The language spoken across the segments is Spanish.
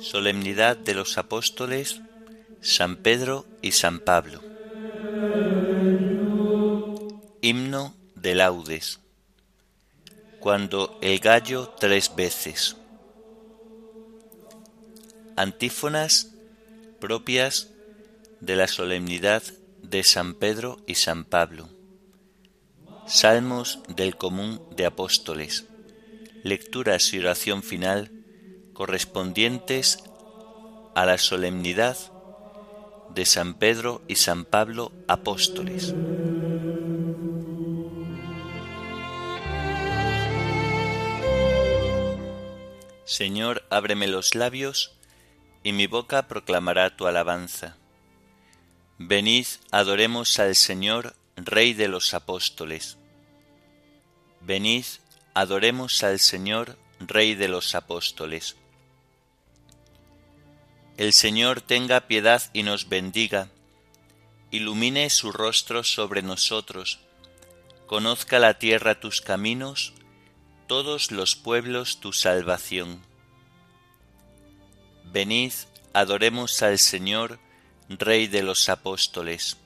Solemnidad de los Apóstoles San Pedro y San Pablo. Himno de laudes. Cuando el gallo tres veces. Antífonas propias de la solemnidad de San Pedro y San Pablo. Salmos del común de apóstoles. Lecturas y oración final correspondientes a la solemnidad de San Pedro y San Pablo apóstoles. Señor, ábreme los labios y mi boca proclamará tu alabanza. Venid, adoremos al Señor, Rey de los apóstoles. Venid, adoremos al Señor, Rey de los apóstoles. El Señor tenga piedad y nos bendiga, ilumine su rostro sobre nosotros, conozca la tierra tus caminos, todos los pueblos tu salvación Venid, adoremos al Señor, Rey de los apóstoles.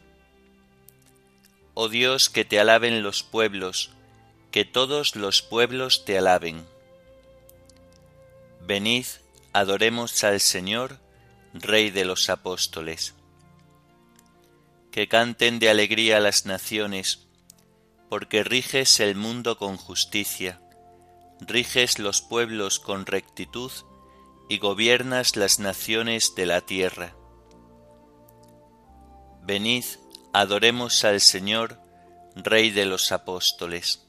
Oh Dios, que te alaben los pueblos, que todos los pueblos te alaben. Venid, adoremos al Señor, Rey de los apóstoles. Que canten de alegría las naciones, porque riges el mundo con justicia, riges los pueblos con rectitud y gobiernas las naciones de la tierra. Venid, adoremos al Señor, Rey de los apóstoles.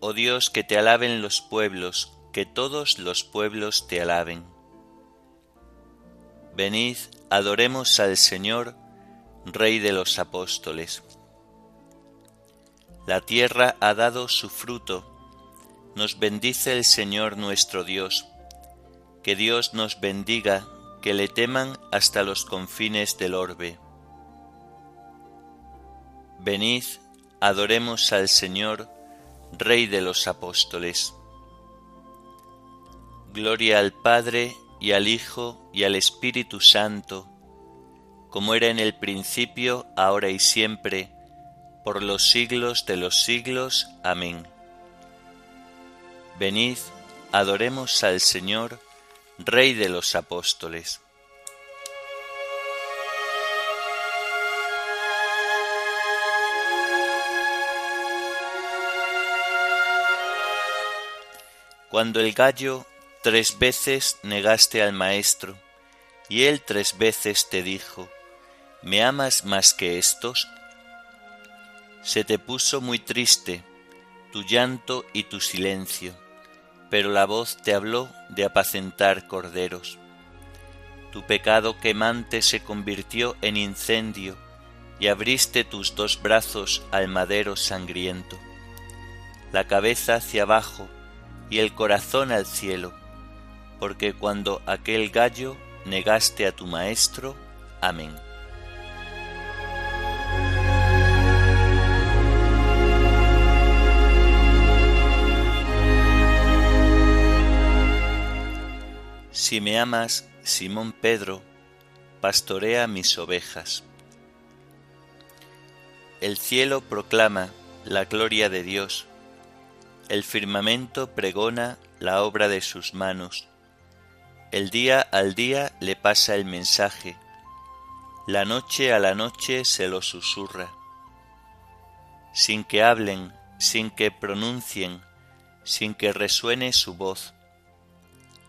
Oh Dios, que te alaben los pueblos, que todos los pueblos te alaben. Venid, adoremos al Señor, Rey de los apóstoles. La tierra ha dado su fruto, nos bendice el Señor nuestro Dios que Dios nos bendiga, que le teman hasta los confines del orbe. Venid, adoremos al Señor, Rey de los apóstoles. Gloria al Padre y al Hijo y al Espíritu Santo, como era en el principio, ahora y siempre, por los siglos de los siglos. Amén. Venid, adoremos al Señor, Rey de los Apóstoles. Cuando el gallo tres veces negaste al Maestro, y él tres veces te dijo, ¿me amas más que estos? Se te puso muy triste tu llanto y tu silencio pero la voz te habló de apacentar corderos. Tu pecado quemante se convirtió en incendio y abriste tus dos brazos al madero sangriento, la cabeza hacia abajo y el corazón al cielo, porque cuando aquel gallo negaste a tu maestro, amén. Si me amas, Simón Pedro, pastorea mis ovejas. El cielo proclama la gloria de Dios, el firmamento pregona la obra de sus manos, el día al día le pasa el mensaje, la noche a la noche se lo susurra. Sin que hablen, sin que pronuncien, sin que resuene su voz,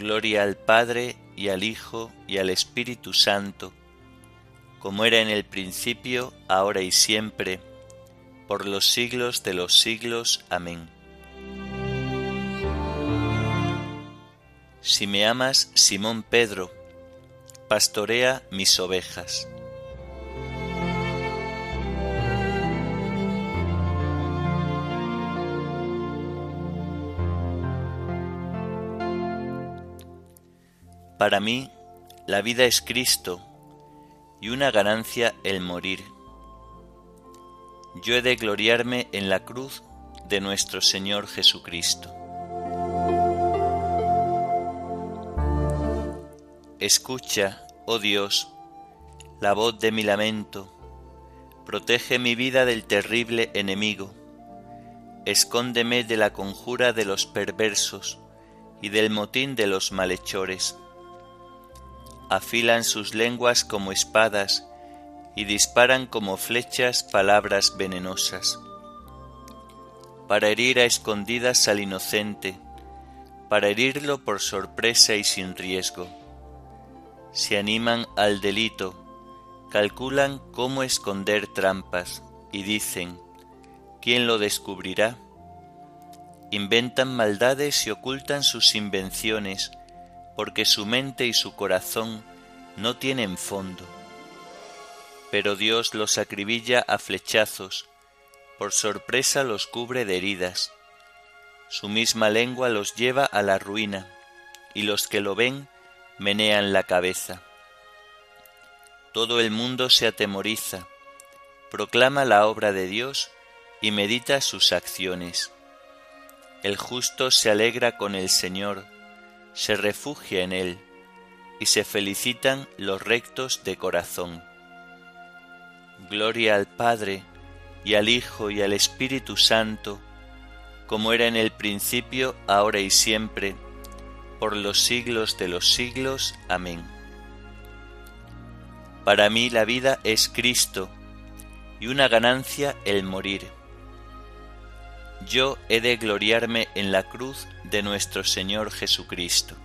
Gloria al Padre y al Hijo y al Espíritu Santo, como era en el principio, ahora y siempre, por los siglos de los siglos. Amén. Si me amas, Simón Pedro, pastorea mis ovejas. Para mí, la vida es Cristo y una ganancia el morir. Yo he de gloriarme en la cruz de nuestro Señor Jesucristo. Escucha, oh Dios, la voz de mi lamento, protege mi vida del terrible enemigo, escóndeme de la conjura de los perversos y del motín de los malhechores afilan sus lenguas como espadas y disparan como flechas palabras venenosas, para herir a escondidas al inocente, para herirlo por sorpresa y sin riesgo. Se animan al delito, calculan cómo esconder trampas y dicen, ¿quién lo descubrirá? Inventan maldades y ocultan sus invenciones, porque su mente y su corazón no tienen fondo. Pero Dios los acribilla a flechazos, por sorpresa los cubre de heridas. Su misma lengua los lleva a la ruina, y los que lo ven menean la cabeza. Todo el mundo se atemoriza, proclama la obra de Dios y medita sus acciones. El justo se alegra con el Señor, se refugia en Él y se felicitan los rectos de corazón. Gloria al Padre y al Hijo y al Espíritu Santo, como era en el principio, ahora y siempre, por los siglos de los siglos. Amén. Para mí la vida es Cristo y una ganancia el morir. Yo he de gloriarme en la cruz de nuestro Señor Jesucristo.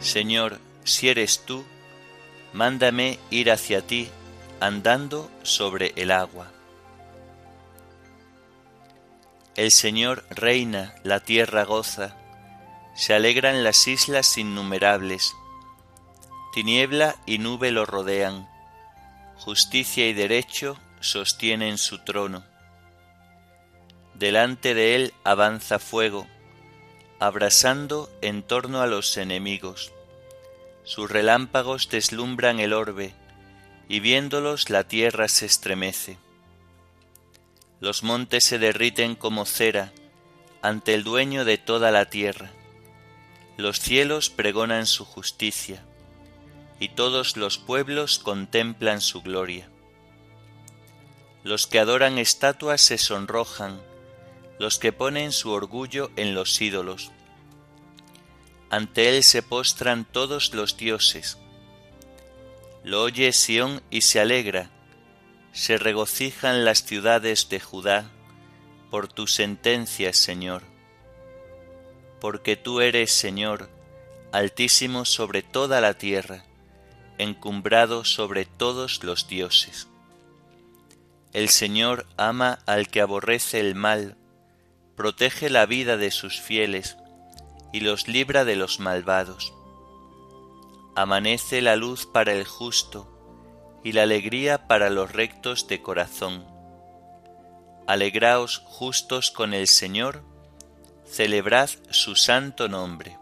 Señor, si eres tú, mándame ir hacia ti andando sobre el agua. El Señor reina, la tierra goza, se alegran las islas innumerables, Tiniebla y nube lo rodean, justicia y derecho sostienen su trono. Delante de él avanza fuego, abrasando en torno a los enemigos. Sus relámpagos deslumbran el orbe, y viéndolos la tierra se estremece. Los montes se derriten como cera ante el dueño de toda la tierra. Los cielos pregonan su justicia y todos los pueblos contemplan su gloria. Los que adoran estatuas se sonrojan, los que ponen su orgullo en los ídolos. Ante él se postran todos los dioses. Lo oye Sión y se alegra, se regocijan las ciudades de Judá por tus sentencias, Señor. Porque tú eres, Señor, altísimo sobre toda la tierra encumbrado sobre todos los dioses. El Señor ama al que aborrece el mal, protege la vida de sus fieles y los libra de los malvados. Amanece la luz para el justo y la alegría para los rectos de corazón. Alegraos justos con el Señor, celebrad su santo nombre.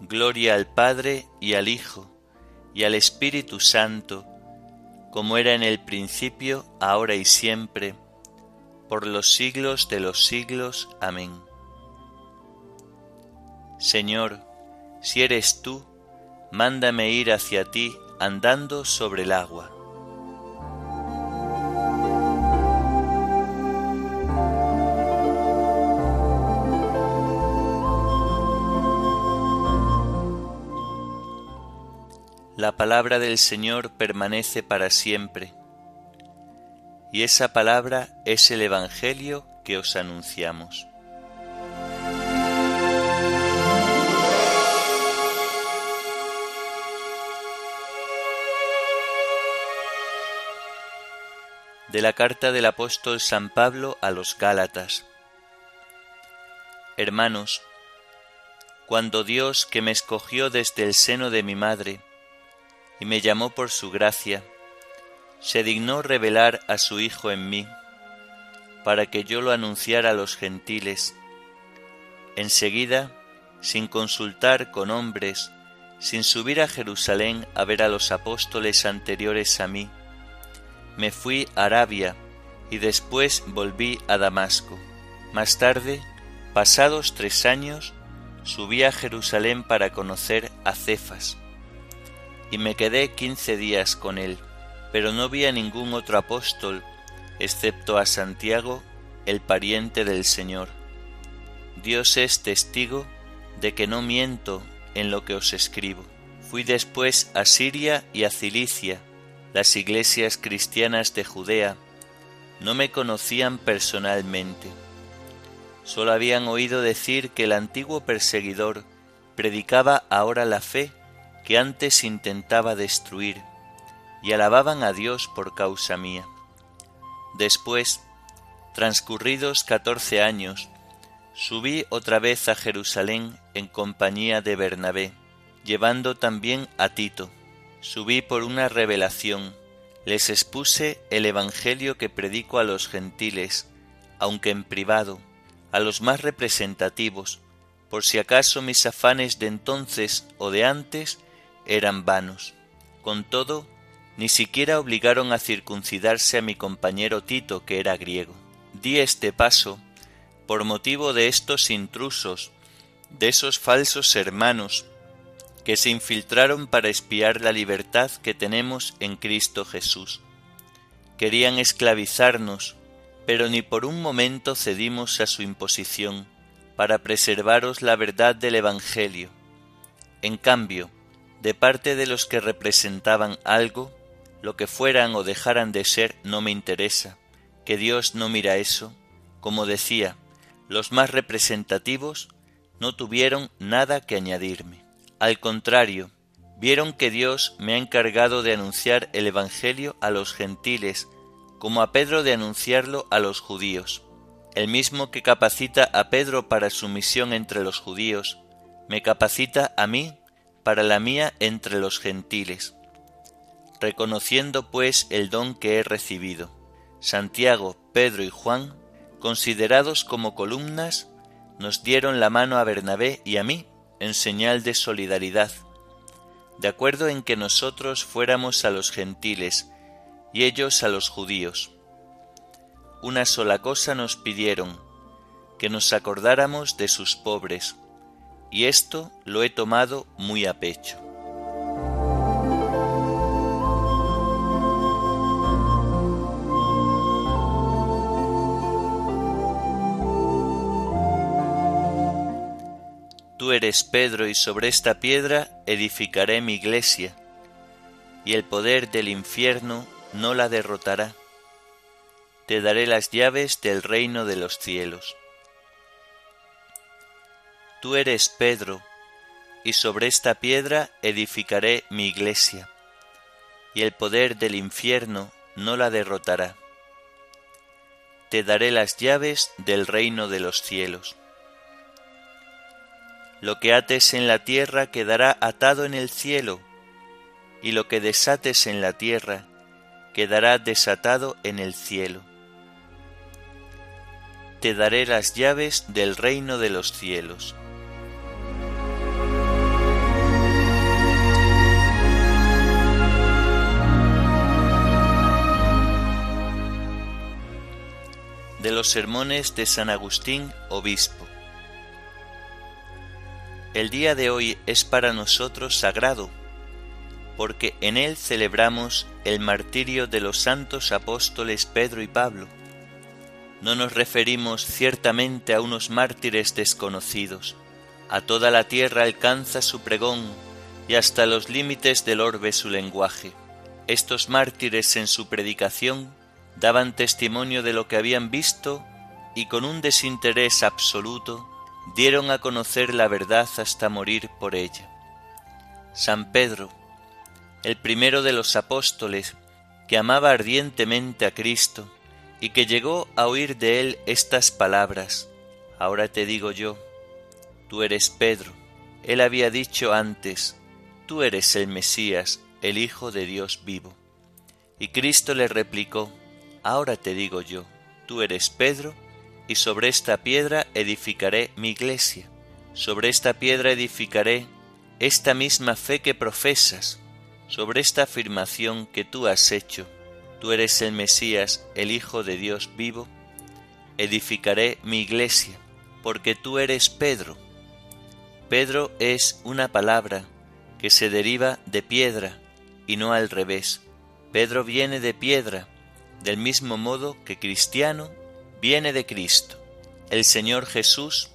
Gloria al Padre y al Hijo y al Espíritu Santo, como era en el principio, ahora y siempre, por los siglos de los siglos. Amén. Señor, si eres tú, mándame ir hacia ti andando sobre el agua. La palabra del Señor permanece para siempre, y esa palabra es el Evangelio que os anunciamos. De la carta del apóstol San Pablo a los Gálatas. Hermanos, cuando Dios que me escogió desde el seno de mi madre y me llamó por su gracia, se dignó revelar a su Hijo en mí, para que yo lo anunciara a los gentiles. Enseguida, sin consultar con hombres, sin subir a Jerusalén a ver a los apóstoles anteriores a mí, me fui a Arabia y después volví a Damasco. Más tarde, pasados tres años, subí a Jerusalén para conocer a Cefas, y me quedé quince días con él, pero no vi a ningún otro apóstol, excepto a Santiago, el pariente del Señor. Dios es testigo de que no miento en lo que os escribo. Fui después a Siria y a Cilicia, las iglesias cristianas de Judea, no me conocían personalmente Solo habían oído decir que el antiguo perseguidor predicaba ahora la fe que antes intentaba destruir, y alababan a Dios por causa mía. Después, transcurridos catorce años, subí otra vez a Jerusalén en compañía de Bernabé, llevando también a Tito. Subí por una revelación, les expuse el Evangelio que predico a los gentiles, aunque en privado, a los más representativos, por si acaso mis afanes de entonces o de antes eran vanos. Con todo, ni siquiera obligaron a circuncidarse a mi compañero Tito, que era griego. Di este paso por motivo de estos intrusos, de esos falsos hermanos, que se infiltraron para espiar la libertad que tenemos en Cristo Jesús. Querían esclavizarnos, pero ni por un momento cedimos a su imposición para preservaros la verdad del Evangelio. En cambio, de parte de los que representaban algo, lo que fueran o dejaran de ser no me interesa, que Dios no mira eso. Como decía, los más representativos no tuvieron nada que añadirme. Al contrario, vieron que Dios me ha encargado de anunciar el Evangelio a los gentiles como a Pedro de anunciarlo a los judíos. El mismo que capacita a Pedro para su misión entre los judíos, me capacita a mí para la mía entre los gentiles. Reconociendo pues el don que he recibido, Santiago, Pedro y Juan, considerados como columnas, nos dieron la mano a Bernabé y a mí en señal de solidaridad, de acuerdo en que nosotros fuéramos a los gentiles y ellos a los judíos. Una sola cosa nos pidieron, que nos acordáramos de sus pobres, y esto lo he tomado muy a pecho. Tú eres Pedro y sobre esta piedra edificaré mi iglesia, y el poder del infierno no la derrotará. Te daré las llaves del reino de los cielos. Tú eres Pedro, y sobre esta piedra edificaré mi iglesia, y el poder del infierno no la derrotará. Te daré las llaves del reino de los cielos. Lo que ates en la tierra quedará atado en el cielo, y lo que desates en la tierra quedará desatado en el cielo. Te daré las llaves del reino de los cielos. De los sermones de San Agustín, obispo. El día de hoy es para nosotros sagrado porque en él celebramos el martirio de los santos apóstoles Pedro y Pablo. No nos referimos ciertamente a unos mártires desconocidos. A toda la tierra alcanza su pregón y hasta los límites del orbe su lenguaje. Estos mártires en su predicación daban testimonio de lo que habían visto y con un desinterés absoluto dieron a conocer la verdad hasta morir por ella. San Pedro, el primero de los apóstoles, que amaba ardientemente a Cristo y que llegó a oír de él estas palabras, Ahora te digo yo, tú eres Pedro. Él había dicho antes, tú eres el Mesías, el Hijo de Dios vivo. Y Cristo le replicó, Ahora te digo yo, tú eres Pedro, y sobre esta piedra edificaré mi iglesia. Sobre esta piedra edificaré esta misma fe que profesas, sobre esta afirmación que tú has hecho, tú eres el Mesías, el Hijo de Dios vivo, edificaré mi iglesia, porque tú eres Pedro. Pedro es una palabra que se deriva de piedra y no al revés. Pedro viene de piedra, del mismo modo que cristiano viene de Cristo. El Señor Jesús,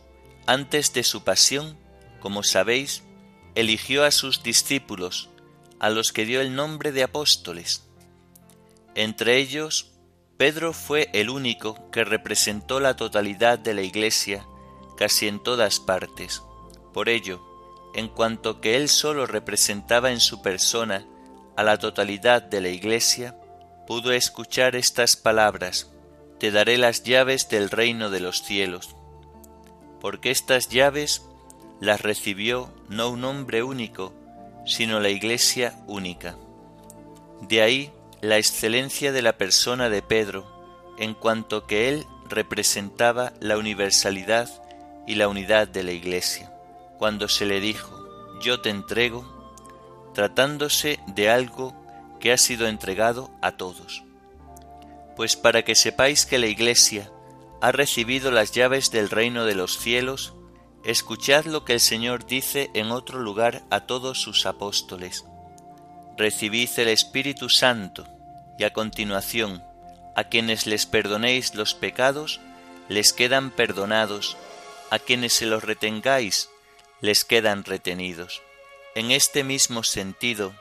antes de su pasión, como sabéis, eligió a sus discípulos, a los que dio el nombre de apóstoles. Entre ellos, Pedro fue el único que representó la totalidad de la Iglesia casi en todas partes. Por ello, en cuanto que él solo representaba en su persona a la totalidad de la Iglesia, pudo escuchar estas palabras, Te daré las llaves del reino de los cielos, porque estas llaves las recibió no un hombre único, sino la Iglesia única. De ahí la excelencia de la persona de Pedro, en cuanto que él representaba la universalidad y la unidad de la Iglesia. Cuando se le dijo, yo te entrego, tratándose de algo que ha sido entregado a todos. Pues para que sepáis que la Iglesia ha recibido las llaves del reino de los cielos, escuchad lo que el Señor dice en otro lugar a todos sus apóstoles. Recibid el Espíritu Santo, y a continuación, a quienes les perdonéis los pecados, les quedan perdonados, a quienes se los retengáis, les quedan retenidos. En este mismo sentido,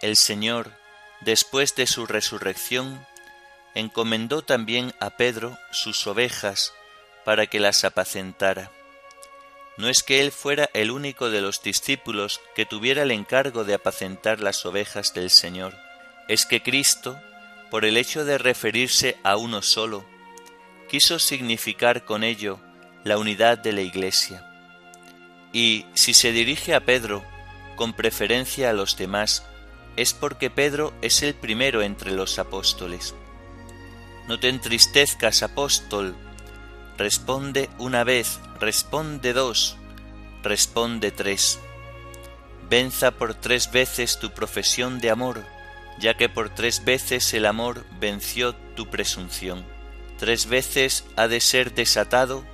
el Señor, después de su resurrección, encomendó también a Pedro sus ovejas para que las apacentara. No es que él fuera el único de los discípulos que tuviera el encargo de apacentar las ovejas del Señor, es que Cristo, por el hecho de referirse a uno solo, quiso significar con ello la unidad de la Iglesia. Y si se dirige a Pedro con preferencia a los demás, es porque Pedro es el primero entre los apóstoles. No te entristezcas, apóstol. Responde una vez, responde dos, responde tres. Venza por tres veces tu profesión de amor, ya que por tres veces el amor venció tu presunción. Tres veces ha de ser desatado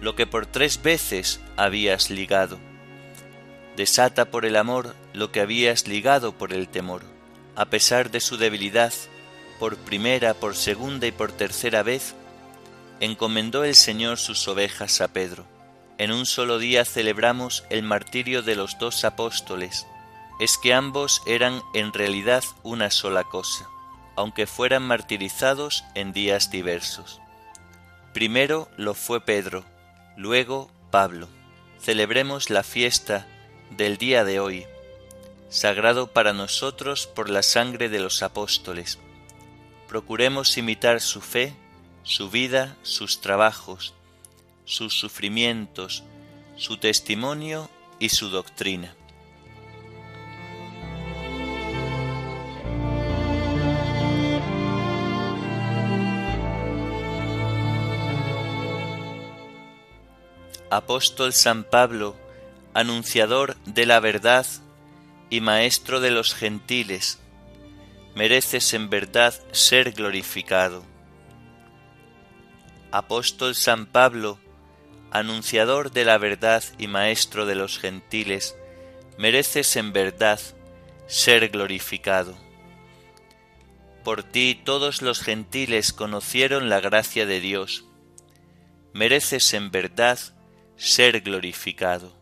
lo que por tres veces habías ligado. Desata por el amor lo que habías ligado por el temor. A pesar de su debilidad, por primera, por segunda y por tercera vez, encomendó el Señor sus ovejas a Pedro. En un solo día celebramos el martirio de los dos apóstoles. Es que ambos eran en realidad una sola cosa, aunque fueran martirizados en días diversos. Primero lo fue Pedro, Luego, Pablo, celebremos la fiesta del día de hoy, sagrado para nosotros por la sangre de los apóstoles. Procuremos imitar su fe, su vida, sus trabajos, sus sufrimientos, su testimonio y su doctrina. apóstol San Pablo, anunciador de la verdad y maestro de los gentiles, mereces en verdad ser glorificado. Apóstol San Pablo, anunciador de la verdad y maestro de los gentiles, mereces en verdad ser glorificado. Por ti todos los gentiles conocieron la gracia de Dios. Mereces en verdad ser glorificado.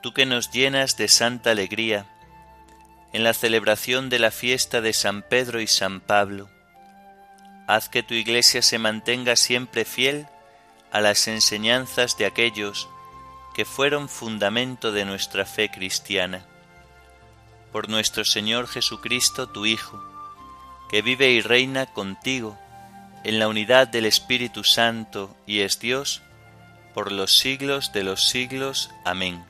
tú que nos llenas de santa alegría en la celebración de la fiesta de San Pedro y San Pablo. Haz que tu iglesia se mantenga siempre fiel a las enseñanzas de aquellos que fueron fundamento de nuestra fe cristiana. Por nuestro Señor Jesucristo, tu Hijo, que vive y reina contigo en la unidad del Espíritu Santo y es Dios, por los siglos de los siglos. Amén.